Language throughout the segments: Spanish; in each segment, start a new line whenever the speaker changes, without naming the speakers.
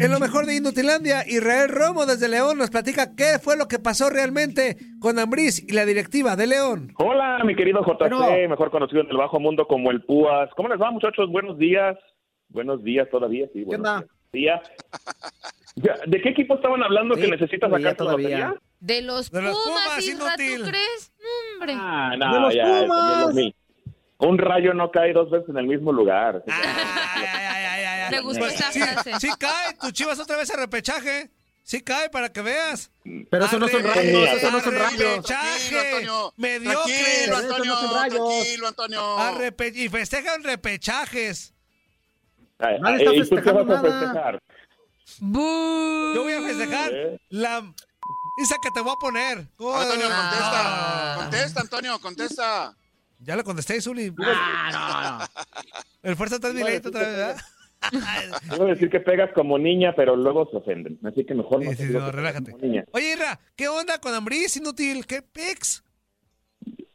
En lo mejor de Indutilandia, Israel Romo desde León nos platica qué fue lo que pasó realmente con Ambriz y la directiva de León.
Hola, mi querido JC, mejor conocido en el bajo mundo como el Púas. ¿Cómo les va, muchachos? Buenos días. Buenos días todavía, sí.
¿Qué onda?
Días. ¿De qué equipo estaban hablando que necesitas sacar tu batería?
De los
De los
Pumas,
Pumas, inútil.
¿tú crees? Hombre.
Ah,
¡De
no,
los
ya,
Pumas!
Un rayo no cae dos veces en el mismo lugar.
Ay,
Le gustó
Pues
esa
sí,
frase.
Sí cae, tu chivas otra vez a repechaje. Sí cae para que veas.
Pero eso no son rayos, eso no son rayos.
Repechaje.
Tranquilo, Antonio.
Mediocre.
Tranquilo,
Eso no
Antonio.
son rayos.
Tranquilo, Antonio.
Y festejan repechajes.
Nadie está
¿Y tú qué
festejando nada.
Yo voy a festejar
¿Eh?
la esa que te voy a poner.
Antonio, contesta.
Ah.
Contesta, Antonio, contesta.
Ya le contesté, Zuli.
Ah,
El fuerza está miladito otra vez, ¿verdad?
A decir que pegas como niña, pero luego se ofenden. Así que mejor no
Sí, sí, no, relájate.
como niña.
Oye, Irra, ¿qué onda con Ambriz inútil? ¿Qué pex?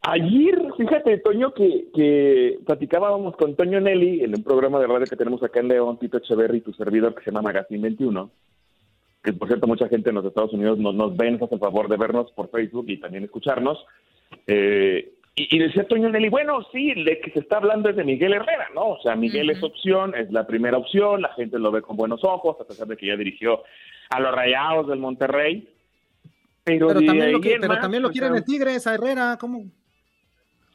Ayer, fíjate, Toño, que, que platicábamos con Toño Nelly en un programa de radio que tenemos acá en León, Tito Echeverry y tu servidor que se llama Magazine 21, que por cierto mucha gente en los Estados Unidos nos, nos ven, nos hace el favor de vernos por Facebook y también escucharnos. Eh, y, y decía Toño Nelly, bueno, sí, de que se está hablando es de Miguel Herrera, ¿no? O sea, Miguel es opción, es la primera opción, la gente lo ve con buenos ojos, a pesar de que ya dirigió a los Rayados del Monterrey. Pero,
Pero
de
también lo,
ahí
que-
en
pero
más,
también lo quieren en Tigres, a Herrera, ¿cómo?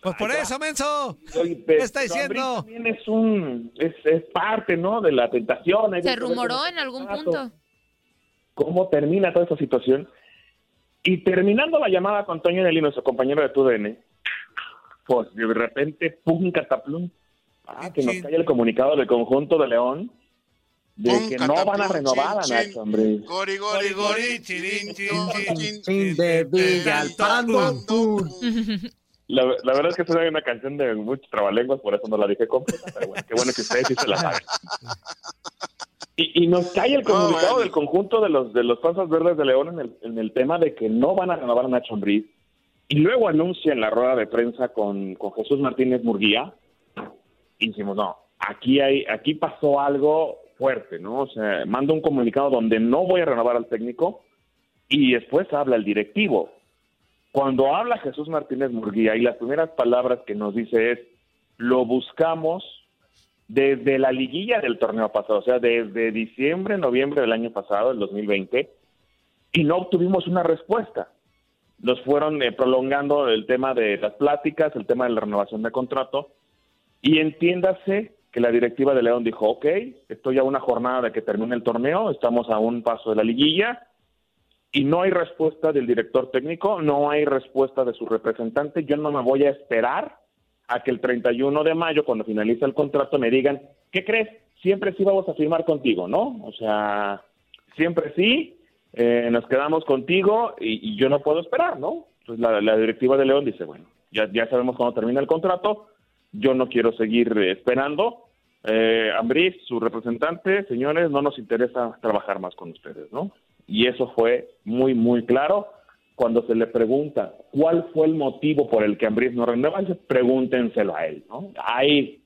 Pues por
Ay,
eso, menso. ¿Qué está diciendo?
También es un, es, es parte, ¿no? De la tentación. Hay
Se rumoró en algún punto.
¿Cómo termina toda esta situación? Y terminando la llamada con Toño Nelly, nuestro compañero de TUDN, pues de repente, pum, cataplum, ah, que nos cae el comunicado del conjunto de León de
Pum,
que no van a renovar a
chin,
Nacho,
chin.
hombre.
Gori,
Gori,
gori,
chirin,
chin,
chin,
chin.
Chin de.
La, la verdad es que esa es una canción de muchos trabalenguas, por eso no la dije completa, pero bueno, qué bueno que ustedes sí se la saben. Y, y nos cae el
No,
comunicado
bueno.
del conjunto de los de los Panzas Verdes de León en el, en el tema de que no van a renovar a Nacho Ambriz. Y luego anuncia en la rueda de prensa con, con Jesús Martínez Murguía. Y decimos, no, aquí, hay, aquí pasó algo fuerte, ¿no? O sea, manda un comunicado donde no voy a renovar al técnico y después habla el directivo. Cuando habla Jesús Martínez Murguía y las primeras palabras que nos dice es, lo buscamos desde la liguilla del torneo pasado, o sea, desde diciembre, noviembre del año pasado, el 2020, y no obtuvimos una respuesta. Nos fueron eh, prolongando el tema de las pláticas, el tema de la renovación de contrato, y entiéndase que la directiva de León dijo, ok, estoy a una jornada de que termine el torneo, estamos a un paso de la liguilla, y no hay respuesta del director técnico, no hay respuesta de su representante, yo no me voy a esperar a que el 31 de mayo, cuando finalice el contrato, me digan, ¿qué crees? Siempre sí vamos a firmar contigo, ¿no? O sea, siempre sí, eh, nos quedamos contigo y, yo no puedo esperar, ¿no? Entonces la, la directiva de León dice, bueno, ya, ya sabemos cuándo termina el contrato, yo no quiero seguir eh, esperando. Eh, Ambriz, su representante, señores, no nos interesa trabajar más con ustedes, ¿no? Y eso fue muy, muy claro. Cuando se le pregunta cuál fue el motivo por el que Ambriz no renueva, pregúntenselo a él, ¿no? Ahí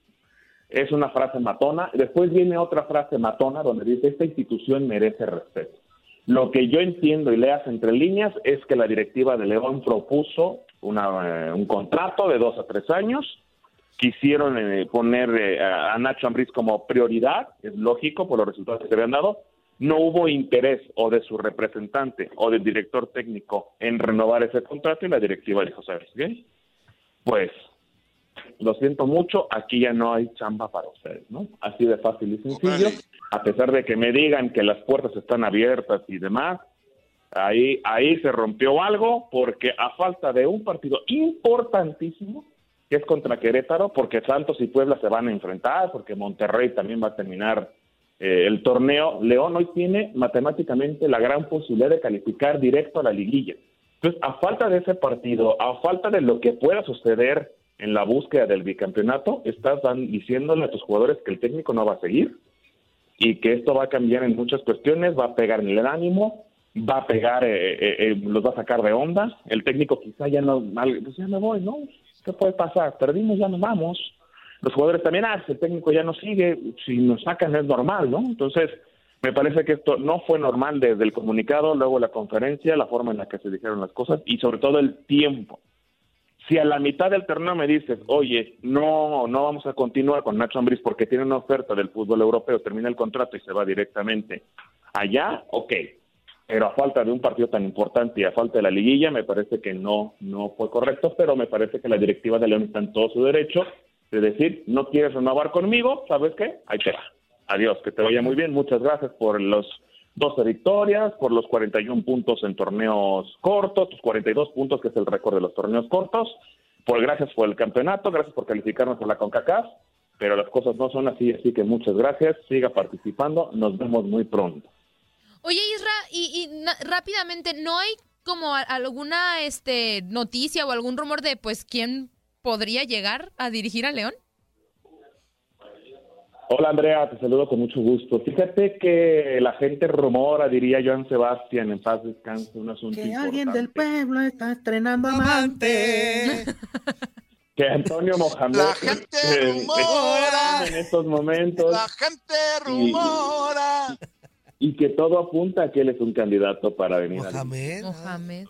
es una frase matona. Después viene otra frase matona donde dice, esta institución merece respeto. Lo que yo entiendo y leas entre líneas es que la directiva de León propuso una, eh, un contrato de dos a tres años. Quisieron eh, poner eh, a Nacho Ambriz como prioridad, es lógico por los resultados que se habían dado. No hubo interés o de su representante o del director técnico en renovar ese contrato y la directiva dijo, ¿sabes qué? Pues lo siento mucho, aquí ya no hay chamba para ustedes, ¿no? Así de fácil y sencillo. A pesar de que me digan que las puertas están abiertas y demás, ahí, ahí se rompió algo porque a falta de un partido importantísimo, que es contra Querétaro, porque Santos y Puebla se van a enfrentar, porque Monterrey también va a terminar eh, el torneo, León hoy tiene matemáticamente la gran posibilidad de calificar directo a la liguilla. Entonces, a falta de ese partido, a falta de lo que pueda suceder en la búsqueda del bicampeonato, estás dan- diciéndole a tus jugadores que el técnico no va a seguir y que esto va a cambiar en muchas cuestiones, va a pegar en el ánimo, va a pegar, eh, eh, eh, los va a sacar de onda. El técnico quizá ya no, pues ya me voy, ¿no? ¿Qué puede pasar? Perdimos, ya nos vamos. Los jugadores también, ah, si el técnico ya no sigue, si nos sacan es normal, ¿no? Entonces, me parece que esto no fue normal desde el comunicado, luego la conferencia, la forma en la que se dijeron las cosas y sobre todo el tiempo. Si a la mitad del torneo me dices, oye, no, no vamos a continuar con Nacho Ambriz porque tiene una oferta del fútbol europeo, termina el contrato y se va directamente allá, ok. Pero a falta de un partido tan importante y a falta de la liguilla, me parece que no, no fue correcto, pero me parece que la directiva de León está en todo su derecho de decir, no quieres renovar conmigo, ¿sabes qué? Ahí te va. Adiós, que te vaya muy bien. Muchas gracias por los 12 victorias, por los 41 puntos en torneos cortos, tus 42 puntos, que es el récord de los torneos cortos. Por, gracias por el campeonato, gracias por calificarnos a la CONCACAF, pero las cosas no son así, así que muchas gracias. Siga participando, nos vemos muy pronto.
Oye, Isra, y, y rápidamente, ¿no hay como alguna este noticia o algún rumor de pues quién podría llegar a dirigir a León?
Hola Andrea, te saludo con mucho gusto. Fíjate que la gente rumora, diría Joan Sebastián, en paz descanse, un asunto
Que alguien del pueblo está estrenando amante.
Que Antonio Mohamed
La gente
eh,
rumora.
en estos momentos
La gente rumora.
y que todo apunta a que él es un candidato para venir. a-
Mohamed.
Mohamed.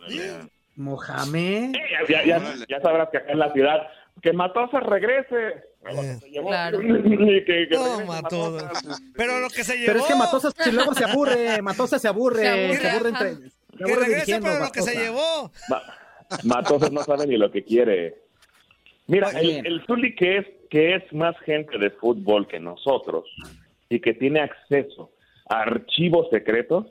Mohamed.
Ya, ya, ya sabrás que acá en la ciudad, que Matosas regrese.
Eh.
Claro.
y que- que
No,
regrese
Matosas.
Matosas.
Pero lo que se llevó.
Pero es que Matosas si luego se aburre, Matosas se aburre,
Se aburre,
se aburre, entre, se
Que regrese, pero lo que se llevó.
Ma- Matosas no sabe ni lo que quiere. Mira,
Oye.
el, el Zuli que es, que es más gente de fútbol que nosotros y que tiene acceso a archivos secretos,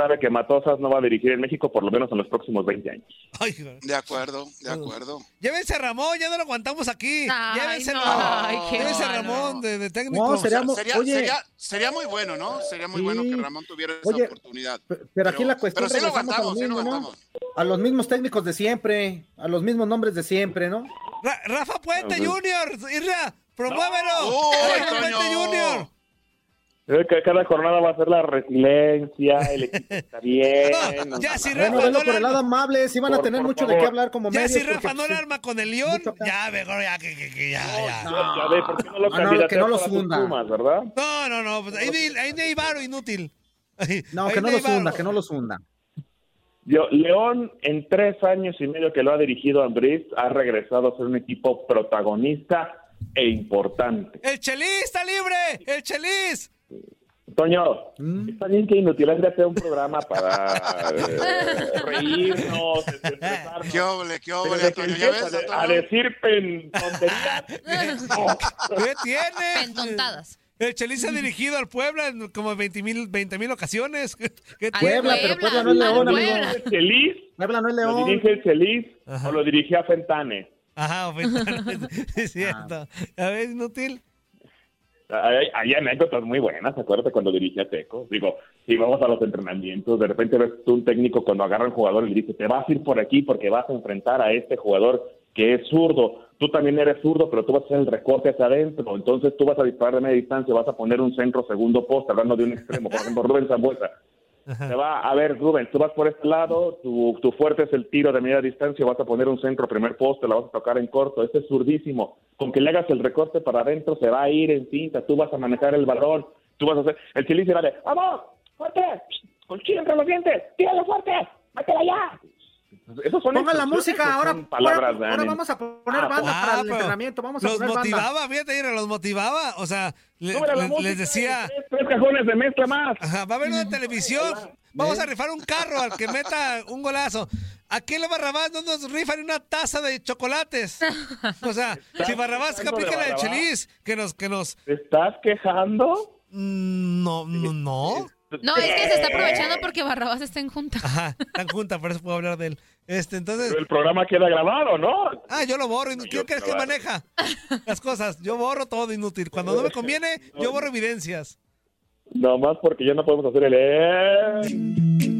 sabe que Matosas no va a dirigir en México por lo menos en los próximos 20 años.
Ay.
De acuerdo, de acuerdo.
Llévense a Ramón, ya no lo aguantamos aquí.
Ay,
Llévenselo.
no. Ay, qué
Llévense a. Ramón de, de técnico.
No, sería
Sería,
oye,
sería, sería muy bueno, ¿no? Sería muy
Sí.
bueno que Ramón tuviera esa
Oye,
oportunidad.
pe- pero aquí la cuestión
pero sí lo sí lo.
A los mismos técnicos de siempre, a los mismos nombres de siempre, ¿no?
Ra- Rafa Puente Junior, Irra, promuévelo.
¡Uy,
Rafa Puente! Junior.
Eh, que Cada jornada va a ser la resiliencia, el equipo está bien.
No, ya
no,
si
no,
Rafa
Bueno,
no
por el lado amable, sí van a
Por-
tener
por
mucho de
favor.
qué hablar como
ya
medios.
si
porque,
Rafa no
pues,
le arma con el León, ya mejor ya que, que- que ya, ya.
Ya, ya ve, ¿por qué no lo
No, no, que no los hunda.
Pumas, verdad?
No, no, no, pues ahí, ni- ahí ni hay varo inútil. Ahí-
No,
ahí
que no los hunda,
varo.
que no los hunda.
Yo, León, en tres años y medio que lo ha dirigido Andrés, ha regresado a ser un equipo protagonista e importante.
El Chelis está libre, el Chelis.
Toño,
Mm.
está bien que Inutilandia sea un programa para eh, reírnos.
¿Qué óvole, qué
que
Antonio? ¿Ya ves,
a
Antonio?
decir pen- tonterías. no.
¿Qué tiene?
Pentontadas.
El Chelis ha dirigido al Puebla en como 20 mil 20 mil ocasiones. ¿Qué?
Puebla, pero
Puebla,
no es León,
Puebla.
amigo.
¿El Chelis?
Puebla no es
¿Lo
León.
dirige el Chelis o lo dirigía Fentane?
Ajá, ofensivo. es cierto. A ver, inútil.
Hay, hay anécdotas muy buenas, acuérdate cuando dirigía Teco. Digo, si vamos a los entrenamientos, de repente ves tú un técnico cuando agarra un jugador y le dice, te vas a ir por aquí porque vas a enfrentar a este jugador que es zurdo. Tú también eres zurdo, pero tú vas a hacer el recorte hacia adentro. Entonces tú vas a disparar de media distancia, vas a poner un centro segundo poste, hablando de un extremo. Por ejemplo, Rubén Zambuesa. Te va a ver, Rubén, tú vas por este lado, tu, tu fuerte es el tiro de media distancia, vas a poner un centro primer poste, la vas a tocar en corto, ese es zurdísimo. Con que le hagas el recorte para adentro, se va a ir en cinta, tú vas a manejar el balón, tú vas a hacer. El chile se va de, ¡vamos! ¡Fuerte! ¡Con chile entre los dientes! ¡Tíralo fuerte! ¡Métela ya! Esos son
Pongan la música, ahora,
palabras
ahora, vamos a poner
Ah,
banda
Ah,
para el
pero
entrenamiento, vamos a
los
poner banda.
motivaba, fíjate, Ira, los motivaba. O sea, le-
Súbele la
le-
música,
les decía,
Tres, tres cajones de mezcla más.
ajá, va a haber una televisión, vamos a rifar un carro al que meta un golazo. Aquí en Barrabás no nos rifan una taza de chocolates. O sea, si Barrabás que aplica la de? Chelis, que nos, que nos,
¿Te estás quejando?
mm, no, no, no.
No, es que se está aprovechando porque Barrabás está en junta.
Ajá, están juntas, por eso puedo hablar de él. Este, entonces,
Pero el programa queda grabado, ¿no?
ah, yo lo borro. ¿Qué
yo
crees que maneja las cosas? Yo borro todo inútil. Cuando no me conviene, yo borro evidencias.
Nomás porque ya no podemos hacer el...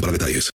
para detalles.